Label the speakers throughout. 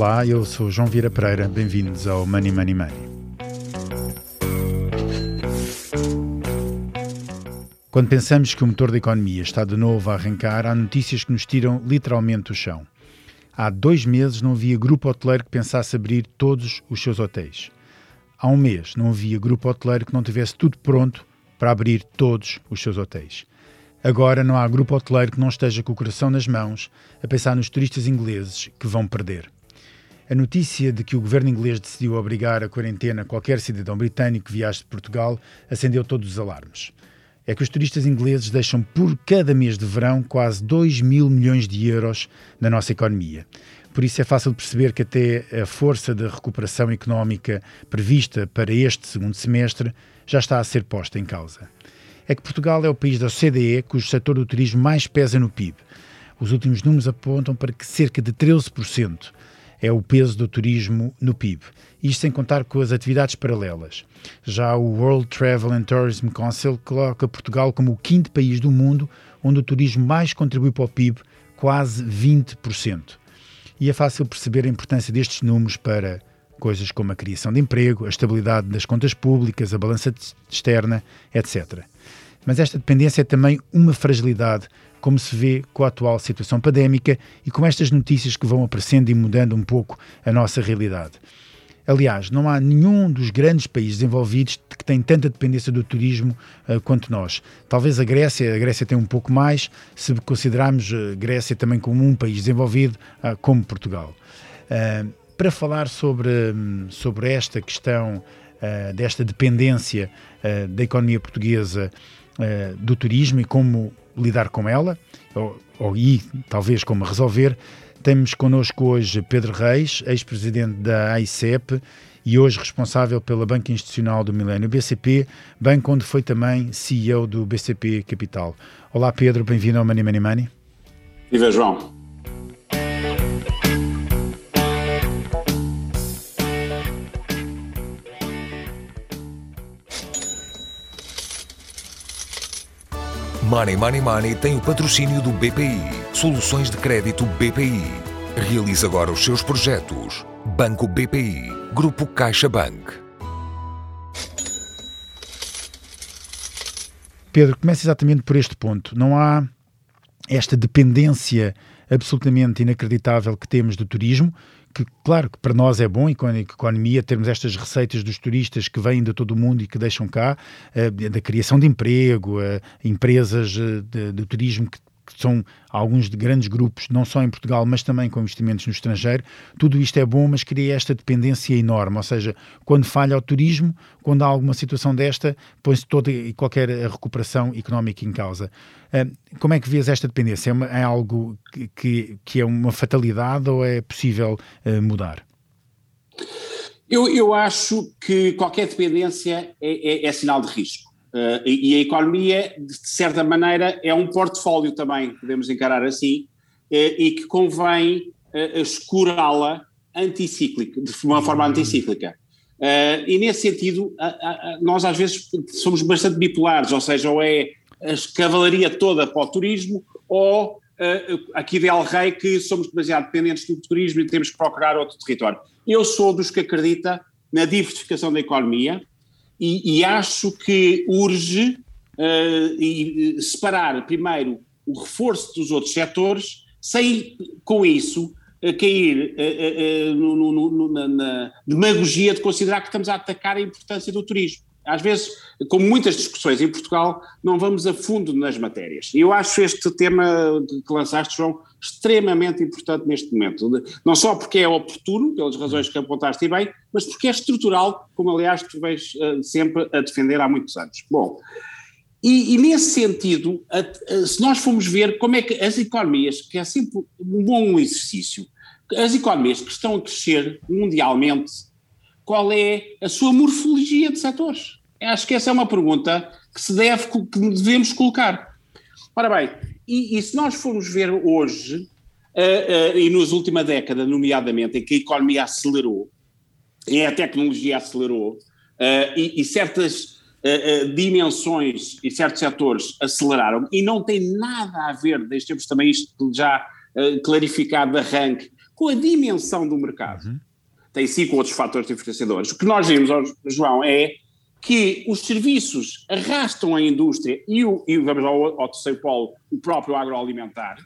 Speaker 1: Olá, eu sou João Vieira Pereira, bem-vindos ao Money Money Money. Quando pensamos que o motor da economia está de novo a arrancar, há notícias que nos tiram literalmente o chão. Há dois meses não havia grupo hoteleiro que pensasse abrir todos os seus hotéis. Há um mês não havia grupo hoteleiro que não tivesse tudo pronto para abrir todos os seus hotéis. Agora não há grupo hoteleiro que não esteja com o coração nas mãos a pensar nos turistas ingleses que vão perder. A notícia de que o governo inglês decidiu obrigar a quarentena qualquer cidadão britânico que viaje de Portugal acendeu todos os alarmes. É que os turistas ingleses deixam por cada mês de verão quase 2 mil milhões de euros na nossa economia. Por isso é fácil perceber que até a força da recuperação económica prevista para este segundo semestre já está a ser posta em causa. É que Portugal é o país da OCDE cujo setor do turismo mais pesa no PIB. Os últimos números apontam para que cerca de 13% é o peso do turismo no PIB. Isto sem contar com as atividades paralelas. Já o World Travel and Tourism Council coloca Portugal como o quinto país do mundo onde o turismo mais contribui para o PIB, quase 20%. E é fácil perceber a importância destes números para coisas como a criação de emprego, a estabilidade das contas públicas, a balança externa, etc. Mas esta dependência é também uma fragilidade como se vê com a atual situação pandémica e com estas notícias que vão aparecendo e mudando um pouco a nossa realidade. Aliás, não há nenhum dos grandes países desenvolvidos que tem tanta dependência do turismo uh, quanto nós. Talvez a Grécia, a Grécia tem um pouco mais, se considerarmos a Grécia também como um país desenvolvido, uh, como Portugal. Uh, para falar sobre, um, sobre esta questão desta dependência da economia portuguesa do turismo e como lidar com ela, ou, ou e talvez como resolver. Temos connosco hoje Pedro Reis, ex-presidente da AICEP e hoje responsável pela Banca Institucional do Milênio BCP, bem quando foi também CEO do BCP Capital. Olá Pedro, bem-vindo ao Money Money Money.
Speaker 2: Viva João.
Speaker 3: Money Money Money tem o patrocínio do BPI. Soluções de crédito BPI. Realize agora os seus projetos. Banco BPI. Grupo CaixaBank.
Speaker 1: Pedro, comece exatamente por este ponto. Não há esta dependência absolutamente inacreditável que temos do turismo, que claro que para nós é bom e com a economia termos estas receitas dos turistas que vêm de todo o mundo e que deixam cá, uh, da criação de emprego, uh, empresas uh, de, de, turismo que que são alguns de grandes grupos, não só em Portugal, mas também com investimentos no estrangeiro. Tudo isto é bom, mas cria esta dependência enorme. Ou seja, quando falha o turismo, quando há alguma situação desta, põe-se toda e qualquer recuperação económica em causa. Como é que vês esta dependência? É, é algo que, que é uma fatalidade ou é possível eh, mudar?
Speaker 2: Eu, eu acho que qualquer dependência é, é, é sinal de risco. Uh, e, e, a economia, de certa maneira, é um portfólio também, podemos encarar assim, uh, e que convém uh, escurá-la anticíclica, de uma forma anticíclica. Uh, e nesse sentido, nós às vezes somos bastante bipolares, ou seja, ou é a cavalaria toda para o turismo, ou aqui de El Rei que somos demasiado dependentes do turismo e temos que procurar outro território. Eu sou dos que acredita na diversificação da economia, e, e acho que urge uh, e, separar primeiro o reforço dos outros setores, sem com isso uh, cair no, no, no, na, na demagogia de considerar que estamos a atacar a importância do turismo. Às vezes, como muitas discussões em Portugal, não vamos a fundo nas matérias. E eu acho este tema que lançaste, João, extremamente importante neste momento. Não só porque é oportuno, pelas razões que apontaste bem, mas porque é estrutural, como aliás tu vens uh, sempre a defender há muitos anos. Bom, e, e nesse sentido, a, a, se nós formos ver como é que as economias, que é sempre um bom exercício, as economias que estão a crescer mundialmente, qual é a sua morfologia de setores? Acho que essa é uma pergunta que se deve, que devemos colocar. Ora bem, e, e se nós formos ver hoje, uh, uh, e nos última década, nomeadamente, em que a economia acelerou, e a tecnologia acelerou, uh, e, e, certas dimensões e certos setores aceleraram, e não tem nada a ver, deixemos também isto já clarificado de arranque, com a dimensão do mercado. Uhum. Tem cinco outros fatores diferenciadores. O que nós vimos, João, é que os serviços arrastam a indústria e, o, e vamos ao, ao terceiro polo, o próprio agroalimentar,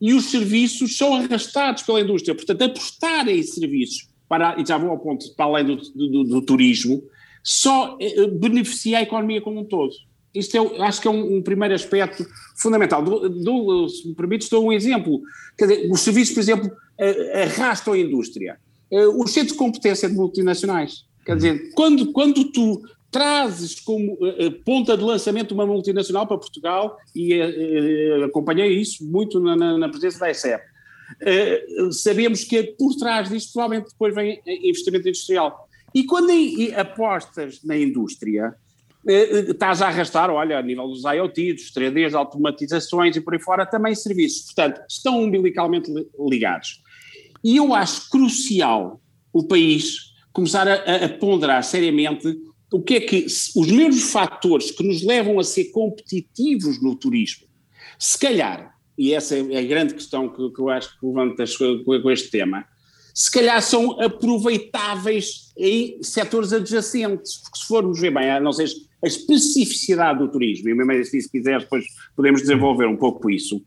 Speaker 2: e os serviços são arrastados pela indústria. Portanto, apostar em serviços, para, e já vou ao ponto, para além do, do, do turismo, só eh, beneficia a economia como um todo. Isto é, acho que é um, um primeiro aspecto fundamental. Do, do, se me permites, dou um exemplo. Quer dizer, os serviços, por exemplo, eh, arrastam a indústria. Eh, os centros de competência de multinacionais. Quer dizer, quando, quando tu trazes como uh, ponta de lançamento uma multinacional para Portugal, e uh, acompanhei isso muito na, na, na presença da ESEP, sabemos que por trás disto provavelmente depois vem investimento industrial. E quando apostas na indústria, estás a arrastar, olha, a nível dos IoT, dos 3Ds, automatizações e por aí fora, também serviços. Portanto, estão umbilicalmente ligados. E eu acho crucial o país começar a, a ponderar seriamente o que é que os mesmos fatores que nos levam a ser competitivos no turismo, se calhar, e essa é a grande questão que, que eu acho que levantas com, este tema, se calhar são aproveitáveis em setores adjacentes, porque se formos ver bem, a não ser a especificidade do turismo, e mesmo assim, se quiser, depois podemos desenvolver um pouco isso,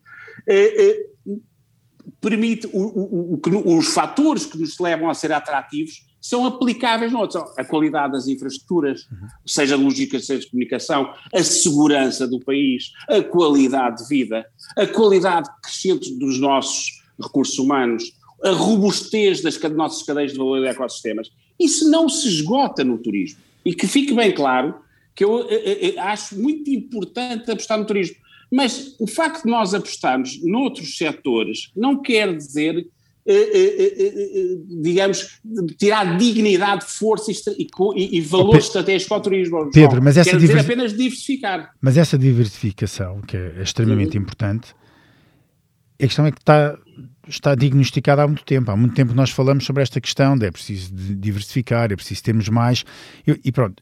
Speaker 2: eh, eh, permite o, o, o, os fatores que nos levam a ser atrativos são aplicáveis noutros. A qualidade das infraestruturas, uhum. seja logística, seja de comunicação, a segurança do país, a qualidade de vida, a qualidade crescente dos nossos recursos humanos, a robustez das nossas cadeias de valor e ecossistemas. Isso não se esgota no turismo. E que fique bem claro que eu, eu, eh, eu eh, acho muito importante apostar no turismo. Mas o facto de nós apostarmos noutros setores não quer dizer eh, eh, eh, digamos, tirar dignidade, força e, e, e valor oh, estratégico ao turismo.
Speaker 1: Pedro, mas essa
Speaker 2: dizer apenas diversificar.
Speaker 1: Mas essa diversificação, que é extremamente uhum. importante, a questão é que está está diagnosticada há muito tempo. Há muito tempo nós falamos sobre esta questão de é preciso diversificar, é preciso termos mais. Eu, e pronto,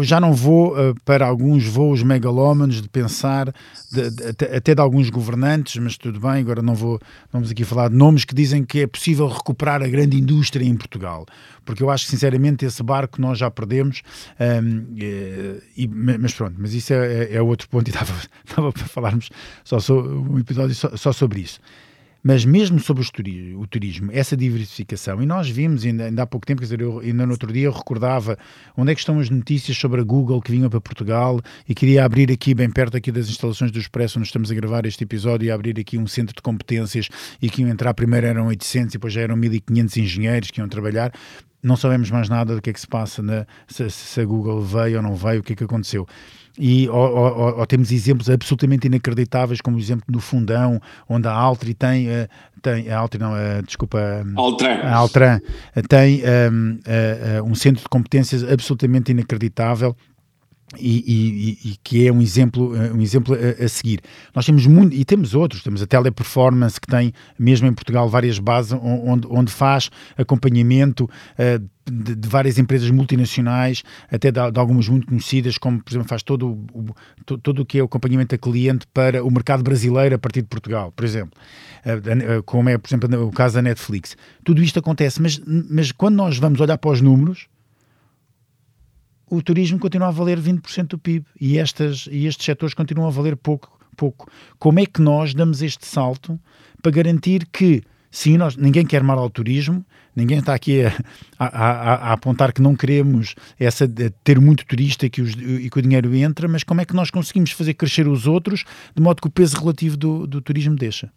Speaker 1: já não vou uh, para alguns voos megalómanos de pensar, de, de, até, até de alguns governantes, mas tudo bem, agora não vou, vamos aqui falar de nomes que dizem que é possível recuperar a grande indústria em Portugal. Porque eu acho que, sinceramente, esse barco nós já perdemos. Um, ehm, e, e, mas pronto, mas isso é, é, é outro ponto e estava, para falarmos só sobre, um episódio só, só sobre isso. Mas mesmo sobre o turismo, essa diversificação, e nós vimos ainda, ainda há pouco tempo, quer dizer, eu, ainda no outro dia eu recordava onde é que estão as notícias sobre a Google que vinham para Portugal e queria abrir aqui, bem perto aqui das instalações do Expresso, onde estamos a gravar este episódio, e abrir aqui um centro de competências e que iam entrar, primeiro eram 800 e depois já eram 1500 engenheiros que iam trabalhar não sabemos mais nada do que é que se passa, na, se, se, a Google veio ou não veio, o que é que aconteceu. E ou, ou, ou, temos exemplos absolutamente inacreditáveis, como o exemplo do Fundão, onde a Altri tem, uh, tem a Altri não, uh, desculpa,
Speaker 2: Altran.
Speaker 1: a Altran tem um, um centro de competências absolutamente inacreditável e, e, e, que é um exemplo, eh, um exemplo a, a, seguir. Nós temos muito, e temos outros, temos a Teleperformance, que tem, mesmo em Portugal, várias bases onde, onde faz acompanhamento uh, de, de, várias empresas multinacionais, até de, de, algumas muito conhecidas, como, por exemplo, faz todo o, todo, todo o que é o acompanhamento a cliente para o mercado brasileiro a partir de Portugal, por exemplo. Uh, uh, como é, por exemplo, o caso da Netflix. Tudo isto acontece, mas, mas quando nós vamos olhar para os números, o turismo continua a valer 20% do PIB e, estas, e estes setores continuam a valer pouco, pouco. Como é que nós damos este salto para garantir que, sim, nós, ninguém quer mal ao turismo, ninguém está aqui a, a, a, a apontar que não queremos essa, ter muito turista e que, os, e que o dinheiro entra, mas como é que nós conseguimos fazer crescer os outros de modo que o peso relativo do, do turismo deixa?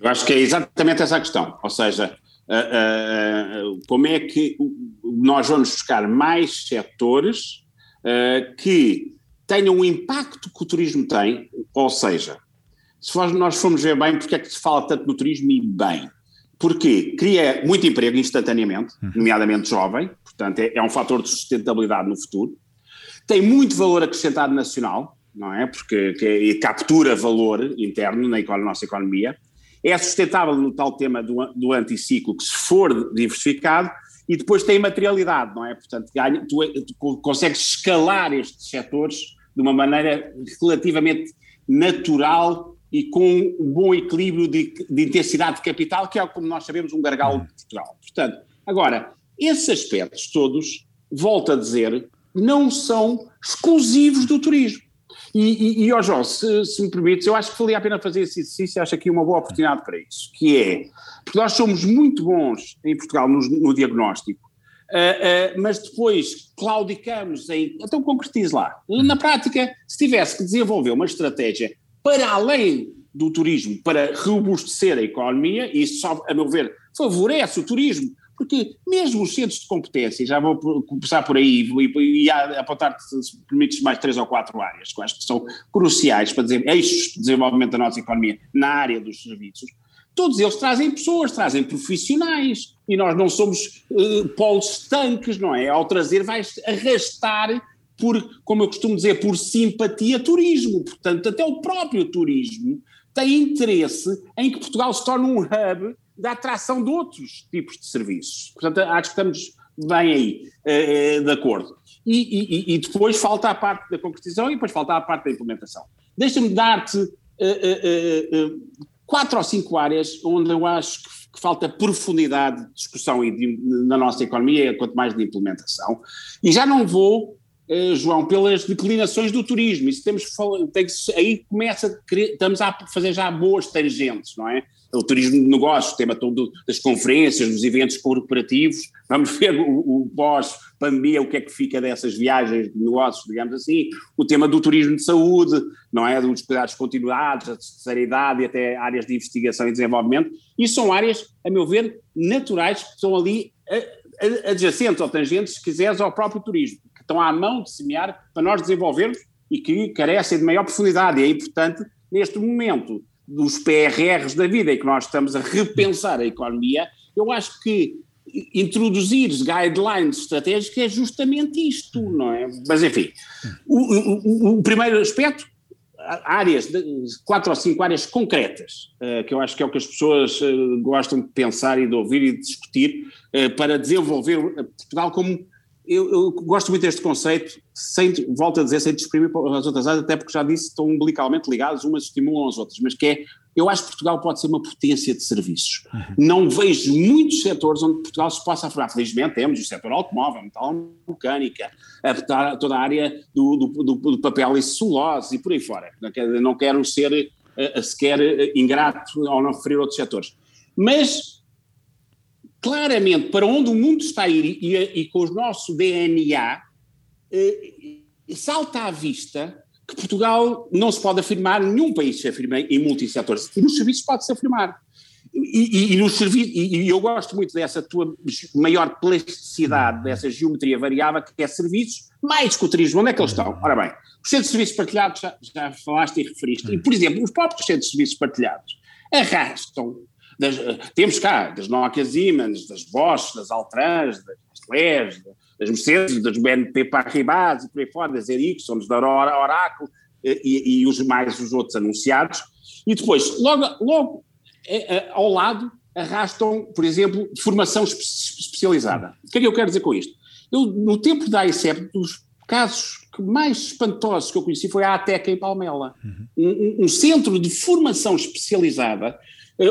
Speaker 2: Eu acho que é exatamente essa a questão, ou seja, uh, uh, como é que nós vamos buscar mais setores que tenham o impacto que o turismo tem, ou seja, se nós formos ver bem porque é que se fala tanto no turismo e bem, porque cria muito emprego instantaneamente, uhum. nomeadamente jovem, portanto é, é um fator de sustentabilidade no futuro, tem muito valor acrescentado nacional, não é? Porque que, captura valor interno na, na nossa economia, é sustentável no tal tema do, do anticiclo, que se for diversificado, e depois tem materialidade, não é? Portanto, ganha, tu, tu consegues escalar estes setores de uma maneira relativamente natural e com um bom equilíbrio de, de intensidade de capital, que é, como nós sabemos, um gargalo Portugal. Portanto, agora, esses aspectos todos, volto a dizer, não são exclusivos do turismo. E, e, e João, se, se, me permites, eu acho que valia a pena fazer esse exercício, acho aqui uma boa oportunidade para isso, que é, porque nós somos muito bons em Portugal no, no diagnóstico, uh, uh, mas depois claudicamos em, então concretize lá. Na prática, se tivesse que desenvolver uma estratégia para além do turismo, para robustecer a economia, e isso a meu ver, favorece o turismo, porque mesmo os centros de competência, já vou começar por aí e, e apontar, se permites, mais três ou quatro áreas, que acho que são cruciais para dizer, eixos de desenvolvimento da nossa economia na área dos serviços, todos eles trazem pessoas, trazem profissionais, e nós não somos uh, polos estanques, não é? Ao trazer vais arrastar por, como eu costumo dizer, por simpatia turismo. Portanto, até o próprio turismo tem interesse em que Portugal se torne um hub da atração de outros tipos de serviços. Portanto, acho que estamos bem aí, eh, eh, de acordo. E, e, e, depois falta a parte da concretização e depois falta a parte da implementação. Deixa-me dar-te uh, quatro ou cinco áreas onde eu acho que, que falta profundidade de discussão e de, na nossa economia, quanto mais de implementação. E já não vou João, pelas declinações do turismo. Isso temos tem aí começa, estamos a fazer já boas tangentes, não é? O turismo de negócios, o tema todo das conferências, dos eventos corporativos, vamos ver o, o pós-pandemia, o que é que fica dessas viagens de negócios, digamos assim, o tema do turismo de saúde, não é, dos cuidados continuados, a terceira idade e até áreas de investigação e desenvolvimento, isso são áreas, a meu ver, naturais, que estão ali adjacentes ou tangentes, se quiseres, ao próprio turismo, que estão à mão de semear para nós desenvolvermos e que carecem de maior profundidade, e aí, portanto, neste momento, dos PRRs da vida em que nós estamos a repensar a economia, eu acho que introduzir guidelines estratégicos é justamente isto, não é? Mas enfim, o, o, o primeiro aspecto, áreas, quatro ou cinco áreas concretas, uh, que eu acho que é o que as pessoas uh, gostam de pensar e de ouvir e de discutir, uh, para desenvolver Portugal como eu, eu, gosto muito deste conceito, sem, volto a dizer, sem desprimir as outras áreas, até porque já disse, estão umbilicalmente ligadas, umas estimulam as outras, mas que é, eu acho que Portugal pode ser uma potência de serviços. Uhum. Não vejo muitos setores onde Portugal se possa afirmar. Felizmente temos o setor automóvel, metal mecânica, a, toda a área do, do, do, do, papel e celulose e por aí fora. Não quero, não quero ser uh, sequer uh, ingrato ao não referir outros setores. Mas claramente para onde o mundo está a ir e, e com o nosso DNA, eh, salta à vista que Portugal não se pode afirmar, nenhum país se afirma em multissetores, e nos serviços pode-se afirmar. E, e, e, nos serviços, e, eu gosto muito dessa tua maior plasticidade, dessa geometria variável, que é serviços, mais que o turismo, onde é que eles estão? Ora bem, os centros de serviços partilhados, já, já falaste e referiste, e por exemplo, os próprios centros de serviços partilhados arrastam das, temos cá, das Nokia Siemens, das Bosch, das Altrans, das Nestlés, das Mercedes, das BNP Paribas e por aí fora, das Ericsson, da Oracle eh, e, e, os mais os outros anunciados. E depois, logo, logo é, ao lado, arrastam, por exemplo, formação especializada. O que é que eu quero dizer com isto? Eu, no tempo da ICEP, dos casos mais espantosos que eu conheci foi a ATEC em Palmela, uhum. um, um, centro de formação especializada eh,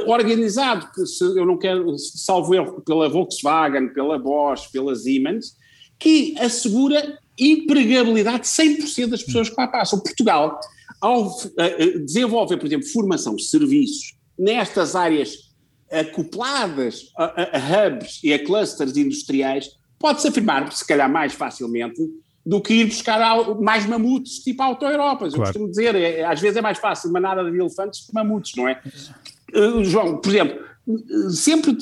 Speaker 2: organizado, que se eu não quero, salvo erro, pela Volkswagen, pela Bosch, pela Siemens, que assegura empregabilidade de 100% das pessoas que lá passam. Portugal, ao eh, eh, desenvolver, por exemplo, formação, serviços, nestas áreas acopladas a, a hubs e a clusters industriais, pode-se afirmar, se calhar mais facilmente, do que ir buscar mais mamutes tipo auto-Europas. Claro. Eu costumo dizer, é, às vezes é mais fácil manada de elefantes que mamutes, não é? Uh, João, por exemplo, sempre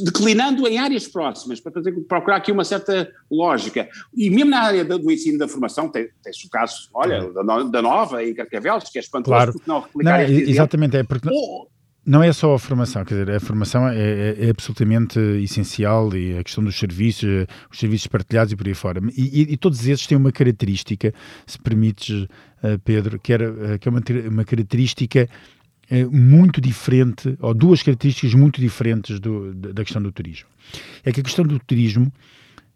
Speaker 2: declinando em áreas próximas, para fazer, procurar aqui uma certa lógica. E mesmo na área do, ensino da formação, tem, tem o caso, olha, da, da Nova em Carcavelos, que é espantoso,
Speaker 1: claro. porque não replicar não, Exatamente, é porque... Ou, não é só a formação, quer dizer, a formação é, é, é, absolutamente essencial e a questão dos serviços, os serviços partilhados e por aí fora. E, e, e todos esses têm uma característica, se permites, uh, Pedro, que, era, uh, que é uma, uma característica uh, muito diferente, ou duas características muito diferentes do, da questão do turismo. É que a questão do turismo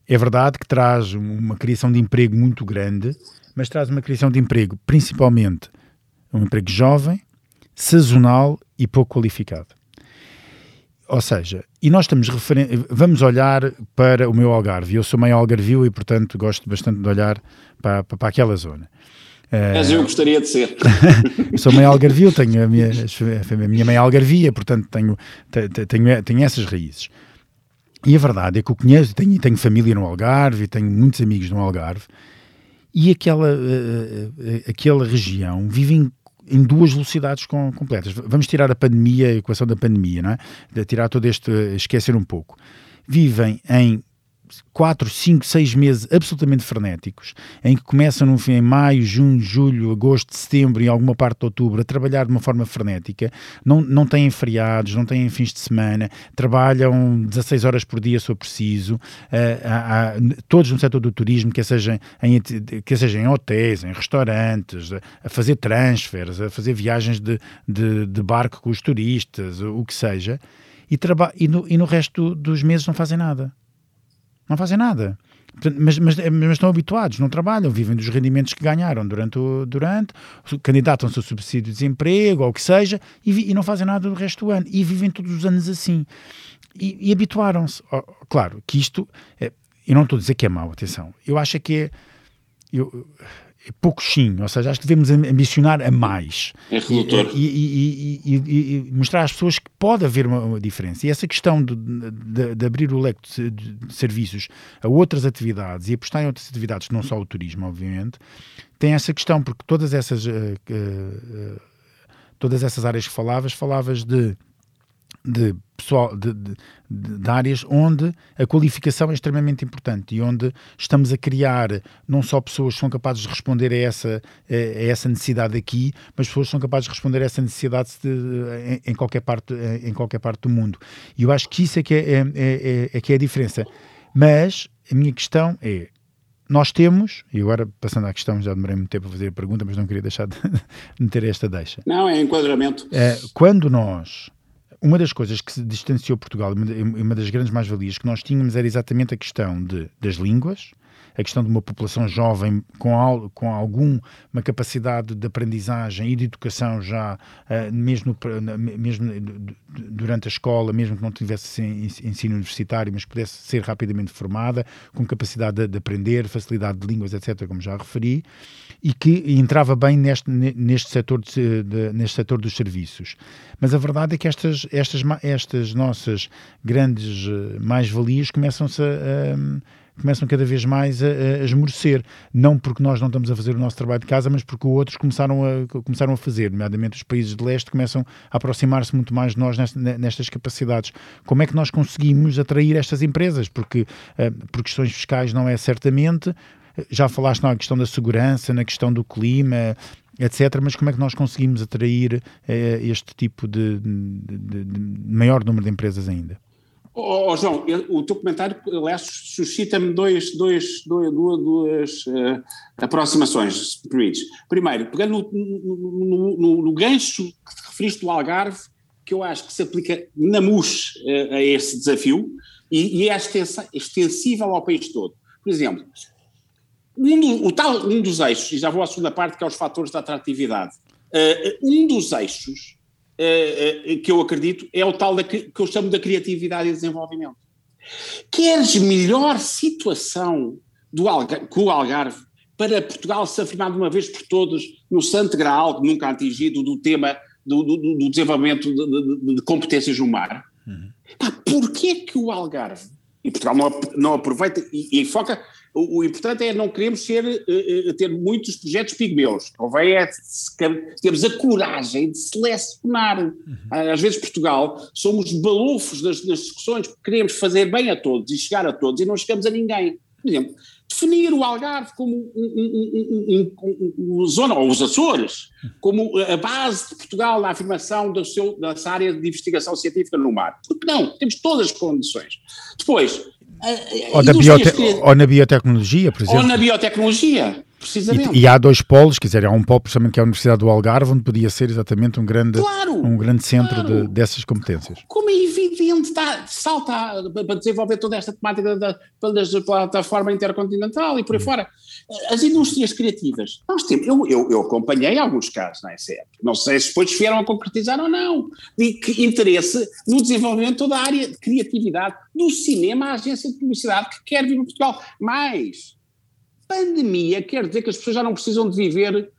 Speaker 1: é verdade que traz uma criação de emprego muito grande, mas traz uma criação de emprego principalmente um emprego jovem, sazonal e pouco qualificado. Ou seja, e nós estamos vamos olhar para o meu Algarve. Eu sou meio algarvio e, portanto, gosto bastante de olhar para, para, para aquela zona.
Speaker 2: Mas eu gostaria de ser.
Speaker 1: sou meio algarvio, tenho a minha, a minha meia algarvia, portanto tenho, tenho, tenho essas raízes. E a verdade é que eu conheço, tenho, tenho família no Algarve, tenho muitos amigos no Algarve, e aquela, uh, aquela região vive em, em duas velocidades com, completas. Vamos tirar a pandemia, a equação da pandemia, não é? De tirar todo este, esquecer um pouco. Vivem em 4, 5, 6 meses absolutamente frenéticos, em que começam no fim, em maio, junho, julho, agosto, setembro e alguma parte de outubro a trabalhar de uma forma frenética, não, não têm feriados, não têm fins de semana, trabalham 16 horas por dia se for preciso, uh, há, há, todos no setor do turismo, quer seja, em, quer seja em hotéis, em restaurantes, a fazer transfers, a fazer viagens de, de, de barco com os turistas, o que seja, e, e, no, e no resto dos meses não fazem nada. Não fazem nada. Mas, mas, mas, estão habituados, não trabalham, vivem dos rendimentos que ganharam durante durante, candidatam-se ao subsídio de desemprego ou o que seja e, e, não fazem nada do resto do ano e vivem todos os anos assim. E, e habituaram-se. Oh, claro que isto, é, eu não estou a dizer que é mau, atenção, eu acho que é. Eu, é pouquinho, ou seja, acho que devemos ambicionar a mais.
Speaker 2: É redutor.
Speaker 1: E, e, e, e, mostrar às pessoas que pode haver uma, uma diferença. E essa questão de, de, de abrir o leque de, de, serviços a outras atividades e apostar em outras atividades, não só o turismo, obviamente, tem essa questão, porque todas essas, uh, uh, todas essas áreas que falavas, falavas de de pessoal de, de, de, áreas onde a qualificação é extremamente importante e onde estamos a criar não só pessoas que são capazes de responder a essa, a, essa necessidade aqui, mas pessoas que são capazes de responder a essa necessidade de, em, em, qualquer parte, em qualquer parte do mundo. E eu acho que isso é que é, é, é, é que é a diferença. Mas a minha questão é nós temos, e agora passando à questão, já demorei muito tempo a fazer a pergunta, mas não queria deixar de meter esta deixa.
Speaker 2: Não, é enquadramento.
Speaker 1: É, quando nós uma das coisas que se distanciou Portugal, uma das grandes mais-valias que nós tínhamos era exatamente a questão de, das línguas, a questão de uma população jovem com, com alguma capacidade de aprendizagem e de educação já, uh, mesmo, mesmo durante a escola, mesmo que não tivesse ensino universitário, mas pudesse ser rapidamente formada, com capacidade de, de aprender, facilidade de línguas, etc., como já referi, e que entrava bem neste, neste, setor, de, de, neste setor dos serviços. Mas a verdade é que estas, estas, estas nossas grandes eh, mais-valias começam-se a começam cada vez mais a, a, esmorecer. Não porque nós não estamos a fazer o nosso trabalho de casa, mas porque outros começaram a, começaram a fazer, nomeadamente os países de leste começam a aproximar-se muito mais de nós nestas capacidades. Como é que nós conseguimos atrair estas empresas? Porque uh, por questões fiscais não é certamente, já falaste na questão da segurança, na questão do clima, etc. Mas como é que nós conseguimos atrair eh, este tipo de, de, de, maior número de empresas ainda?
Speaker 2: Oh, oh, João, o teu comentário, aliás, suscita-me dois, dois, dois, duas, duas uh, aproximações, se. Primeiro, pegando no, no, no, no, gancho que referiste do Algarve, que eu acho que se aplica na MUS uh, a esse desafio e, e é extensível ao país todo. Por exemplo, um, do, o tal, um dos eixos, e já vou à segunda parte, que é os fatores da atratividade. Uh, um dos eixos que eu acredito é o tal da, que eu chamo da criatividade e desenvolvimento. Queres melhor situação do Algarve, com o Algarve para Portugal se afirmar de uma vez por todas no santo graal, nunca atingido, do tema do, do, do desenvolvimento de, de, de, competências no mar? Uhum. Pá, porquê que o Algarve, e Portugal não, não aproveita e, e foca o, o, importante é não queremos ser, uh, ter muitos projetos pigmeus. Convém é termos a coragem de selecionar. Uhum. Às vezes, Portugal, somos balufos das, das, discussões, porque queremos fazer bem a todos e chegar a todos e não chegamos a ninguém. Por exemplo, definir o Algarve como um, um, um, zona, ou os Açores, como a base de Portugal na afirmação do seu, dessa área de investigação científica no mar. Porque não? Temos todas as condições. Depois,
Speaker 1: ou, na biote ou na biotecnologia, por exemplo.
Speaker 2: Ou na biotecnologia, precisamente.
Speaker 1: E, e, há dois polos, quer dizer, há um polo precisamente que é a Universidade do Algarve, onde podia ser exatamente um grande,
Speaker 2: claro,
Speaker 1: um grande centro claro. de, dessas competências.
Speaker 2: Como é cliente está, salta para desenvolver toda esta temática da, da plataforma intercontinental e por aí uhum. fora. As indústrias criativas, nós temos, eu, eu, eu acompanhei alguns casos na ESEP, não sei se depois vieram a concretizar ou não, de que interesse no desenvolvimento de toda a área de criatividade, do cinema à agência de publicidade que quer vir para Portugal. Mas, pandemia quer dizer que as pessoas já não precisam de viver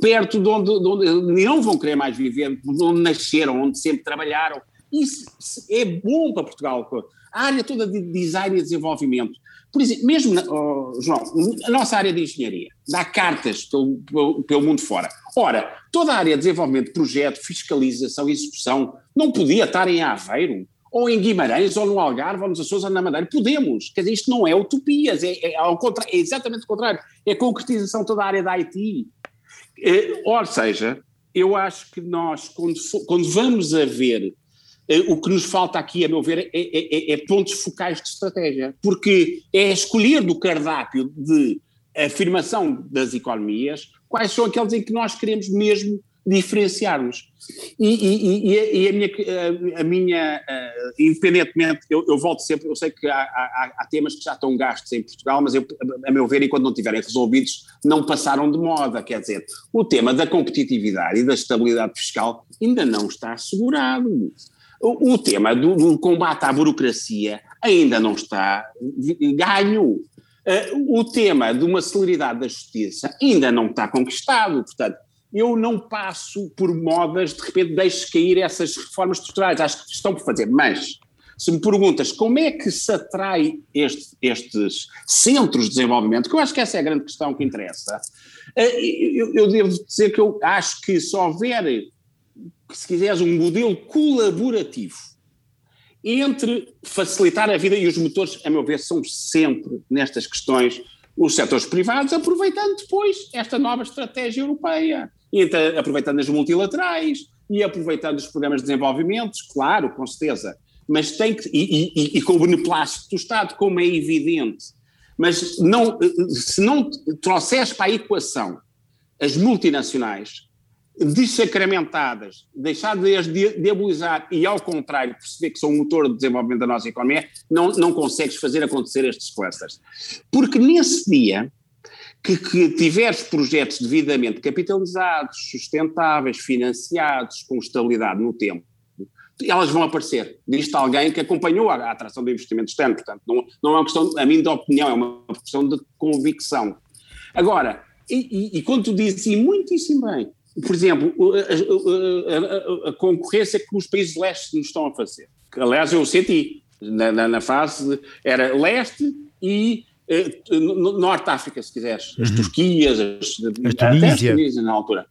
Speaker 2: perto de onde, de onde não vão querer mais viver, de onde nasceram, onde sempre trabalharam. Isso é bom para Portugal. A área toda de design e desenvolvimento. Por exemplo, mesmo, oh, João, a nossa área de engenharia dá cartas pelo, pelo, pelo, mundo fora. Ora, toda a área de desenvolvimento de projeto, fiscalização e execução não podia estar em Aveiro, ou em Guimarães, ou no Algarve, ou nos Açores, ou na Madeira. Podemos. Quer dizer, isto não é utopias, é, é, ao é exatamente o contrário. É a concretização toda a área da IT. É, ou seja, eu acho que nós, quando, quando vamos a ver eh, o que nos falta aqui, a meu ver, é, é, é, é, pontos focais de estratégia, porque é escolher do cardápio de afirmação das economias quais são aqueles em que nós queremos mesmo diferenciar-nos. E, e, e, e, a minha, a minha uh, independentemente, eu, eu, volto sempre, eu sei que há, há, há, temas que já estão gastos em Portugal, mas eu, a meu ver, enquanto não estiverem resolvidos, não passaram de moda, quer dizer, o tema da competitividade e da estabilidade fiscal ainda não está assegurado. O, tema do, do, combate à burocracia ainda não está ganho. Uh, o tema de uma celeridade da justiça ainda não está conquistado. Portanto, eu não passo por modas, de repente deixo cair essas reformas estruturais. Acho que estão por fazer. Mas, se me perguntas como é que se atrai este, estes centros de desenvolvimento, que eu acho que essa é a grande questão que interessa, eh, eu, eu devo dizer que eu acho que se houver se quiseres, um modelo colaborativo entre facilitar a vida e os motores, a meu ver, são sempre nestas questões os setores privados, aproveitando depois esta nova estratégia europeia, entre, aproveitando as multilaterais e aproveitando os programas de desenvolvimento, claro, com certeza, mas tem que, e, e, e com o beneplácito do Estado, como é evidente, mas não, se não trouxeres para a equação as multinacionais, desacramentadas, deixar de as diabolizar e, ao contrário, perceber que são o motor de desenvolvimento da nossa economia, não, não consegues fazer acontecer estes clusters. Porque nesse dia que, que tiveres projetos devidamente capitalizados, sustentáveis, financiados, com estabilidade no tempo, elas vão aparecer. Diz-te alguém que acompanhou a, a, atração do investimento externo, portanto, não, não é uma questão, a mim, de opinião, é uma questão de convicção. Agora, e, e, e quando tu dizes, e muitíssimo bem, por exemplo, a, a, a, concorrência que os países leste nos estão a fazer. Aliás, eu senti, na, na, na fase, de, era leste e eh, Norte África, se quiseres, as uhum. Turquias, as,
Speaker 1: a Tunísia.
Speaker 2: Tunísia na altura.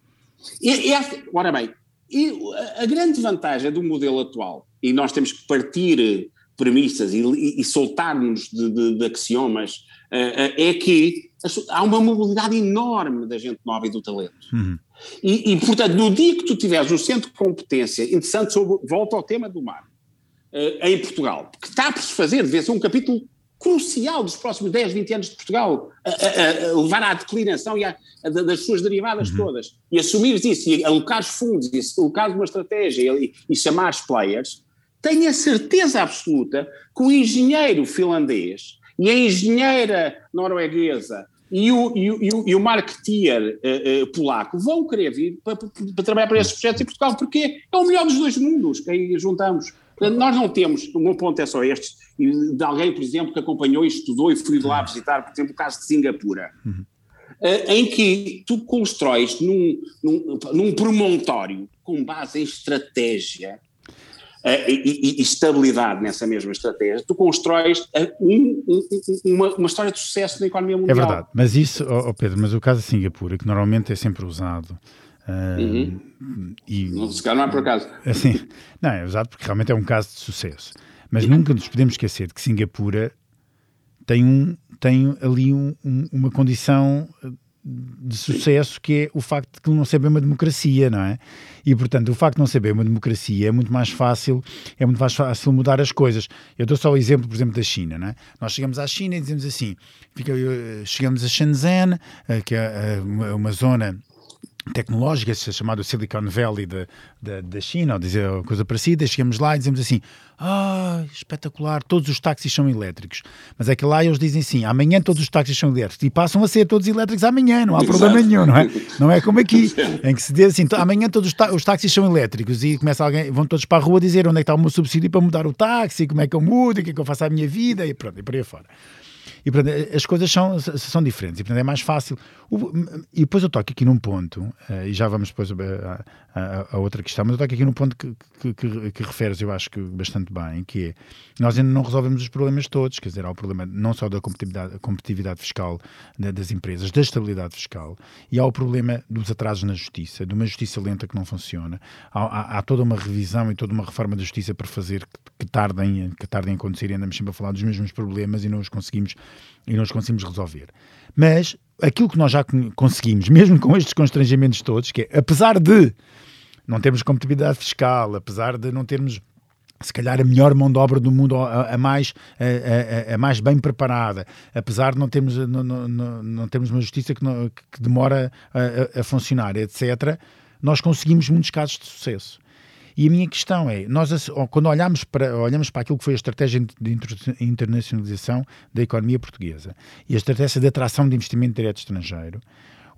Speaker 2: E, e, ora bem, e a grande vantagem do modelo atual, e nós temos que partir premissas e, e, e soltar-nos de, de, de, axiomas, uh, uh, é que há uma mobilidade enorme da gente nova e do talento. Uhum. E, e, portanto, no dia que tu tiveres um centro de competência interessante sobre, volta ao tema do mar, uh, em Portugal, que está por se fazer, deve ser um capítulo crucial dos próximos 10, 20 anos de Portugal, a, a, a levar à declinação e a, das suas derivadas uhum. todas, e assumires isso, e alocares fundos, e alocares uma estratégia e, e chamares players, tenho a certeza absoluta que o engenheiro finlandês e a engenheira norueguesa e o, e o, e o marketeer uh, uh, polaco vão querer vir para, para, trabalhar para esses projetos em Portugal, porque é o melhor dos dois mundos que aí juntamos. Nós não temos, o meu ponto é só este, de alguém, por exemplo, que acompanhou e estudou e fui lá visitar, por exemplo, o caso de Singapura, uhum. uh, em que tu constróis num, num, num promontório com base em estratégia, uh, e, e, estabilidade nessa mesma estratégia, tu constróis uh, um, um, uma, uma, história de sucesso na economia mundial.
Speaker 1: É verdade, mas isso, oh Pedro, mas o caso de Singapura, que normalmente é sempre usado. Uh,
Speaker 2: uhum. e, não, se calhar não é por acaso.
Speaker 1: Assim, não, é usado porque realmente é um caso de sucesso. Mas uhum. nunca nos podemos esquecer de que Singapura tem, um, tem ali um, um, uma condição de sucesso que é o facto de que não ser bem uma democracia, não é? E portanto, o facto de não ser bem uma democracia é muito mais fácil, é muito mais fácil mudar as coisas. Eu dou só o exemplo, por exemplo, da China, não é? Nós chegamos à China e dizemos assim, fica, chegamos a Shenzhen, eh, que é eh, uma zona tecnológica, chamado Silicon Valley da, China, ou dizer coisa parecida, chegamos lá e dizemos assim, ah, espetacular, todos os táxis são elétricos. Mas é que lá eles dizem assim, amanhã todos os táxis são elétricos, e passam a ser todos elétricos amanhã, não há Exato. problema nenhum, não é? Não é como aqui, em que se diz assim, amanhã todos os táxis são elétricos, e começa alguém, vão todos para a rua dizer onde é que está o meu subsídio para mudar o táxi, como é que eu mudo, o que é que eu faço à minha vida, e pronto, e por aí fora. E portanto, as coisas são, são diferentes e portanto é mais fácil. E depois eu toco aqui num ponto, eh, e já vamos depois a, a, a outra questão, mas eu toco aqui num ponto que, que, que, que referes, eu acho que bastante bem, que é nós ainda não resolvemos os problemas todos, quer dizer, há o problema não só da competitividade, competitividade fiscal das empresas, da estabilidade fiscal, e há o problema dos atrasos na justiça, de uma justiça lenta que não funciona. Há, há, há toda uma revisão e toda uma reforma da justiça para fazer que, que, tardem, que tardem a acontecer e andamos sempre a falar dos mesmos problemas e não os conseguimos e nós conseguimos resolver. Mas aquilo que nós já conseguimos, mesmo com estes constrangimentos todos, que é, apesar de não termos competitividade fiscal, apesar de não termos se calhar a melhor mão de obra do mundo, a, a mais, a, a, a, mais bem preparada, apesar de não termos, não, não, não termos uma justiça que, não, que demora a, funcionar, etc., nós conseguimos muitos casos de sucesso. E a minha questão é, nós quando olhamos para, olhamos para aquilo que foi a estratégia de internacionalização da economia portuguesa e a estratégia de atração de investimento direto estrangeiro,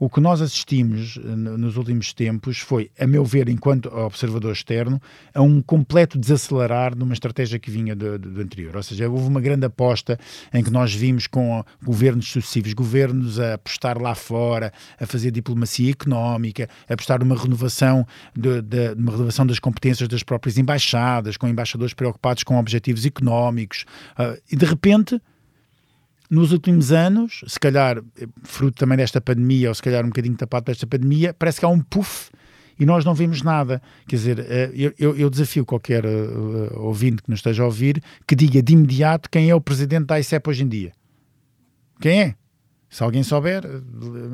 Speaker 1: o que nós assistimos eh, nos últimos tempos foi, a meu ver, enquanto observador externo, a um completo desacelerar de uma estratégia que vinha do, do, anterior. Ou seja, houve uma grande aposta em que nós vimos com governos sucessivos, governos a apostar lá fora, a fazer diplomacia económica, a apostar numa renovação, de, de, uma renovação das competências das próprias embaixadas, com embaixadores preocupados com objetivos económicos. Uh, e de repente nos últimos anos, se calhar fruto também desta pandemia, ou se calhar um bocadinho tapado por esta pandemia, parece que há um puff e nós não vemos nada. Quer dizer, eh, eu, eu desafio qualquer uh, ouvinte que nos esteja a ouvir que diga de imediato quem é o presidente da ICEP hoje em dia. Quem é? Se alguém souber,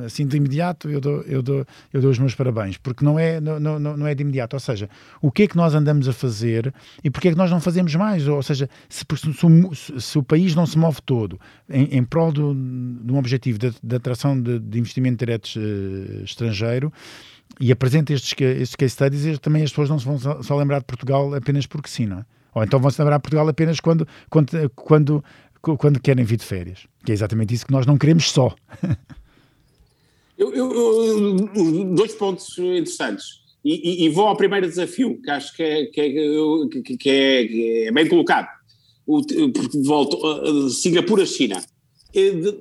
Speaker 1: assim de imediato, eu dou, eu dou, eu dou os meus parabéns, porque não é, não, não, não é de imediato. Ou seja, o que é que nós andamos a fazer e porque é que nós não fazemos mais? Ou seja, se, se, se o país não se move todo em, em prol do, de um objetivo de, de atração de, de, investimento direto uh, estrangeiro, e apresenta estes, estes case studies, também as pessoas não se vão só, lembrar de Portugal apenas porque sim, não é? Ou então vão se lembrar de Portugal apenas quando, quando, quando quando querem vir de férias. Que é exatamente isso que nós não queremos só.
Speaker 2: eu, eu, dois pontos interessantes. E, e, e, vou ao primeiro desafio, que acho que é, que é, que é, que é bem colocado. O, volto, Singapura-China.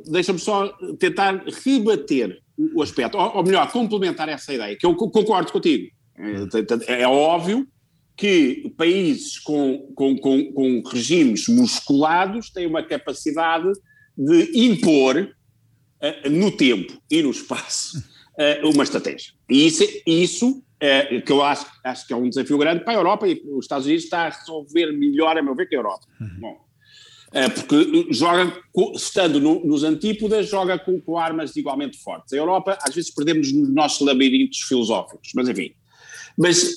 Speaker 2: Deixa-me só tentar rebater o aspecto, ou, ou melhor, complementar essa ideia, que eu concordo contigo. É, é óbvio que países com, com, com, com regimes musculados têm uma capacidade de impor uh, no tempo e no espaço uh, uma estratégia. E isso, isso uh, que eu acho, acho que é um desafio grande para a Europa e os Estados Unidos está a resolver melhor, a meu ver, que a Europa. Uhum. Bom, porque joga, estando no, nos antípodas, joga com, com, armas igualmente fortes. A Europa, às vezes, perdemos nos nossos labirintos filosóficos, mas enfim. Mas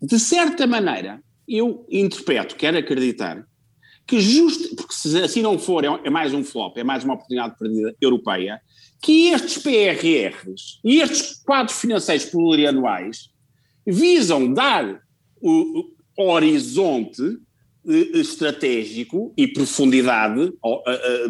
Speaker 2: de certa maneira, eu interpreto, quero acreditar, que justo, porque se assim não for, é, é mais um flop, é mais uma oportunidade perdida europeia, que estes PRRs e estes quadros financeiros plurianuais visam dar o, horizonte eh, estratégico e profundidade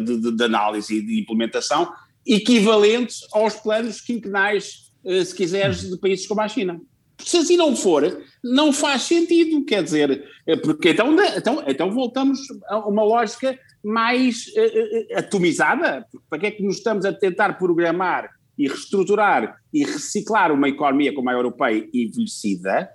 Speaker 2: de, de, de, análise e de implementação equivalentes aos planos quinquenais, eh, se quiseres, de países como a China. Se assim não for, não faz sentido, quer dizer, é porque então, então, então voltamos a uma lógica mais uh, atomizada. Para que é que nos estamos a tentar programar e reestruturar e reciclar uma economia como a europeia envelhecida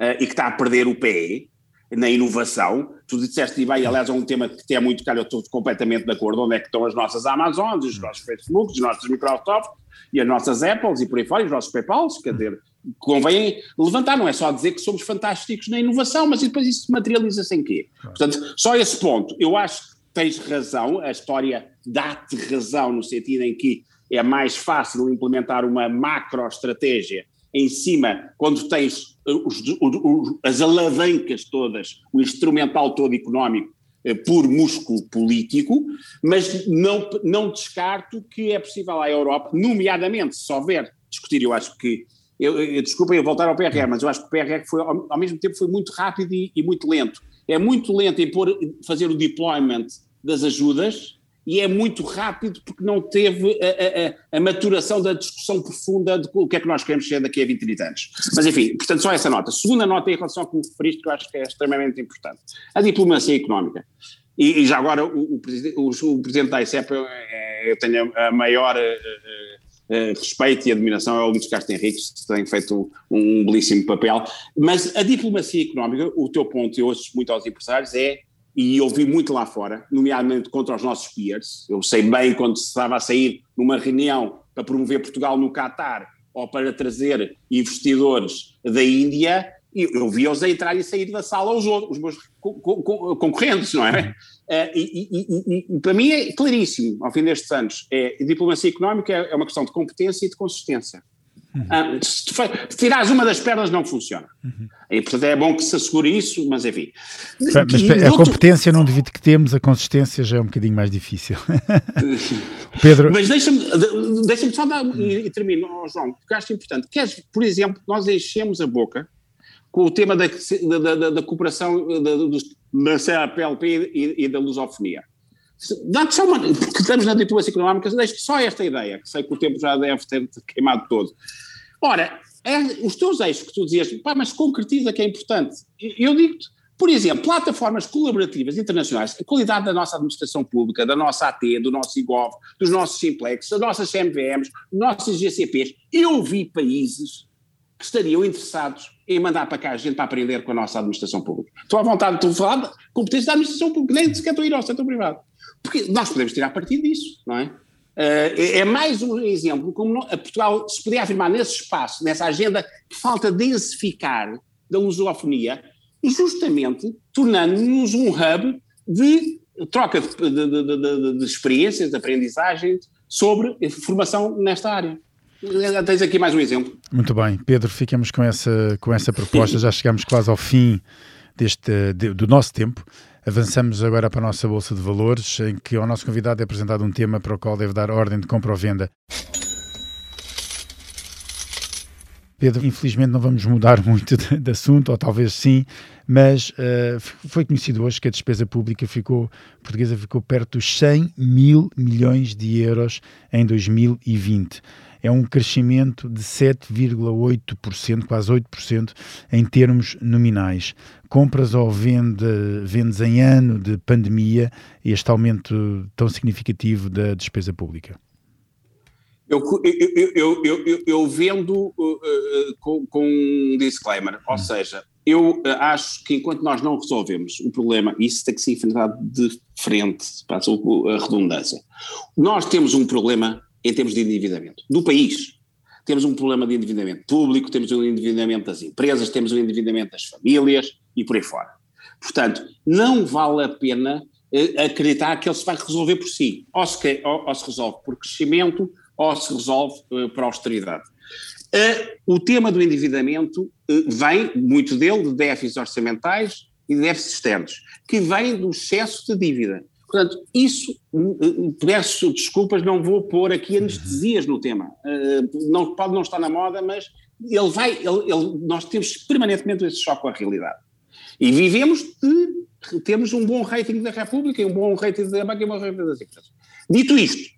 Speaker 2: uh, e que está a perder o pé na inovação? Tu disseste, e bem, aliás, é um tema que te é muito caro, eu estou completamente de acordo, onde é que estão as nossas Amazons, os nossos Facebooks, os nossos Microsoft e as nossas Apples e por aí fora, os nossos Paypals, quer dizer, convém levantar, não é só dizer que somos fantásticos na inovação, mas depois isso materializa-se em quê? Portanto, só esse ponto, eu acho que tens razão, a história dá-te razão no sentido em que é mais fácil implementar uma macroestratégia em cima, quando tens os, os, as alavancas todas, o instrumental todo económico, eh, por músculo político, mas não, não descarto que é possível à Europa, nomeadamente se houver discutir, eu acho que eu, eu, desculpa eu voltar ao PRR, mas eu acho que o PRR foi, ao, ao mesmo tempo foi muito rápido e, e, muito lento. É muito lento em pôr, fazer o deployment das ajudas e é muito rápido porque não teve a, a, a, maturação da discussão profunda de o que é que nós queremos ser daqui a 20, 30 anos. Mas enfim, portanto, só essa nota. Segunda nota em relação ao que me referiste, que eu acho que é extremamente importante. A diplomacia económica. E, e já agora o, o, presidente, o, presidente da ICEP, eu, é, eu tenho a maior uh, uh, respeito e admiração, é o Luís Castro Henriques, que tem feito um, um belíssimo papel. Mas a diplomacia económica, o teu ponto, eu ouço muito aos empresários, é e ouvi muito lá fora, nomeadamente contra os nossos peers. Eu sei bem quando se estava a sair numa reunião para promover Portugal no Catar ou para trazer investidores da Índia, eu via-os a entrar e sair da sala os, outros, os meus concorrentes, não é? Uh, e, e, e, e, para mim é claríssimo, ao fim destes anos, é, diplomacia económica é, é uma questão de competência e de consistência. Uhum. Ah, se, se tirares uma das pernas, não funciona. Uhum. E, portanto, é bom que se assegure isso, mas enfim.
Speaker 1: Mas, a outro... competência não devido que temos, a consistência já é um bocadinho mais difícil.
Speaker 2: Pedro. Mas deixa-me deixa só dar, e, e termino, oh, João, porque acho importante. Queres, por exemplo, nós enchemos a boca com o tema da, da, da, da cooperação da, da CAPLP e, e da lusofonia. Dá-te só uma, porque estamos na diplomacia económica, deixe só esta ideia, que sei que o tempo já deve ter queimado todo. Ora, é, os teus eixos que tu dizias, pá, mas concretiza que é importante. Eu digo-te, por exemplo, plataformas colaborativas internacionais, a qualidade da nossa administração pública, da nossa AT, do nosso IGOV, dos nossos Simplex, das nossas CMVMs, dos nossos GCPs, eu vi países que estariam interessados em mandar para cá a gente para aprender com a nossa administração pública. Estou à vontade de falar de competência da administração pública, nem sequer estou a ir ao setor privado. Porque nós podemos tirar partido disso, não é? Uh, é, mais um exemplo como Portugal se podia afirmar nesse espaço, nessa agenda que falta densificar da lusofonia, justamente tornando-nos um hub de troca de, de, de, de, experiências, de aprendizagens sobre formação nesta área. Tens aqui mais um exemplo.
Speaker 1: Muito bem, Pedro, ficamos com essa, com essa proposta, já chegamos quase ao fim deste, do nosso tempo. Avançamos agora para a nossa Bolsa de Valores, em que ao nosso convidado é apresentado um tema para o qual deve dar ordem de compra ou venda. Pedro, infelizmente não vamos mudar muito de, de assunto, ou talvez sim, mas uh, foi conhecido hoje que a despesa pública ficou, portuguesa ficou perto dos 100 mil milhões de euros em 2020 é um crescimento de 7,8%, quase 8% em termos nominais. Compras ou venda, vendas em ano de pandemia, este aumento tão significativo da despesa pública?
Speaker 2: Eu, eu, eu, eu vendo uh, uh, com, com, um disclaimer, ou hum. seja, eu uh, acho que enquanto nós não resolvemos o problema, isso tem que ser enfrentado de frente, para a redundância, nós temos um problema em termos de endividamento do país. Temos um problema de endividamento público, temos um endividamento das empresas, temos um endividamento das famílias e por aí fora. Portanto, não vale a pena eh, acreditar que ele se vai resolver por si. Ou se, ou, ou se resolve por crescimento, ou se resolve uh, por austeridade. Uh, o tema do endividamento uh, vem, muito dele, de déficits orçamentais e de déficits externos, que vem do excesso de dívida. Portanto, isso, peço desculpas, não vou pôr aqui anestesias no tema. Uh, não, pode não estar na moda, mas ele vai, ele, ele, nós temos permanentemente esse choque com a realidade. E vivemos de, temos um bom rating da República, e um bom rating da banca e um bom rating das empresas. Dito isto,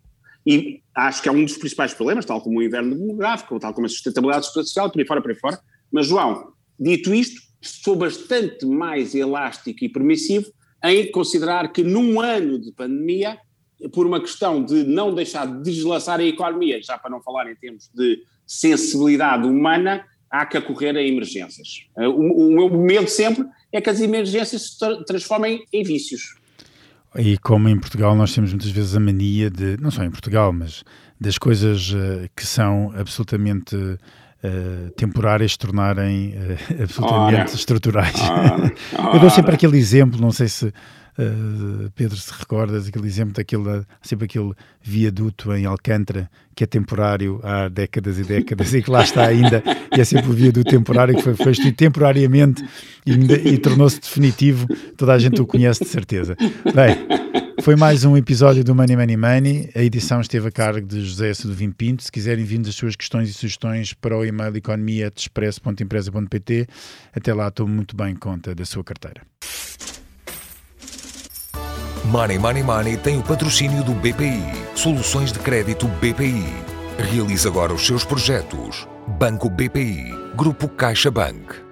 Speaker 2: e acho que é um dos principais problemas, tal como o inverno demográfico, tal como a sustentabilidade social, por aí fora, por aí fora, mas João, dito isto, sou bastante mais elástico e permissivo em considerar que num ano de pandemia, por uma questão de não deixar de deslaçar a economia, já para não falar em termos de sensibilidade humana, há que acorrer a emergências. Eh, o, o meu medo sempre é que as emergências se tra transformem em vícios.
Speaker 1: E como em Portugal nós temos muitas vezes a mania de, não só em Portugal, mas das coisas uh, que são absolutamente uh, temporárias se tornarem uh, absolutamente ora, estruturais. Ora, ora. Eu dou sempre aquele exemplo, não sei se uh, Pedro se recordas, aquele exemplo daquele, sempre aquele viaduto em Alcântara que é temporário há décadas e décadas e que lá está ainda, e é sempre o viaduto temporário que foi feito temporariamente e, e tornou-se definitivo, toda a gente o conhece de certeza. Bem, Foi mais um episódio do Money Money Money. A edição esteve a cargo de José Seduvim Pinto. Se quiserem vir as suas questões e sugestões para o e-mail economia.expresso.empresa.pt, até lá estou muito bem conta da sua carteira.
Speaker 3: Money Money Money tem o patrocínio do BPI. Soluções de crédito BPI. Realize agora os seus projetos. Banco BPI. Grupo CaixaBank.